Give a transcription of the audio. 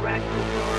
Ragnarok.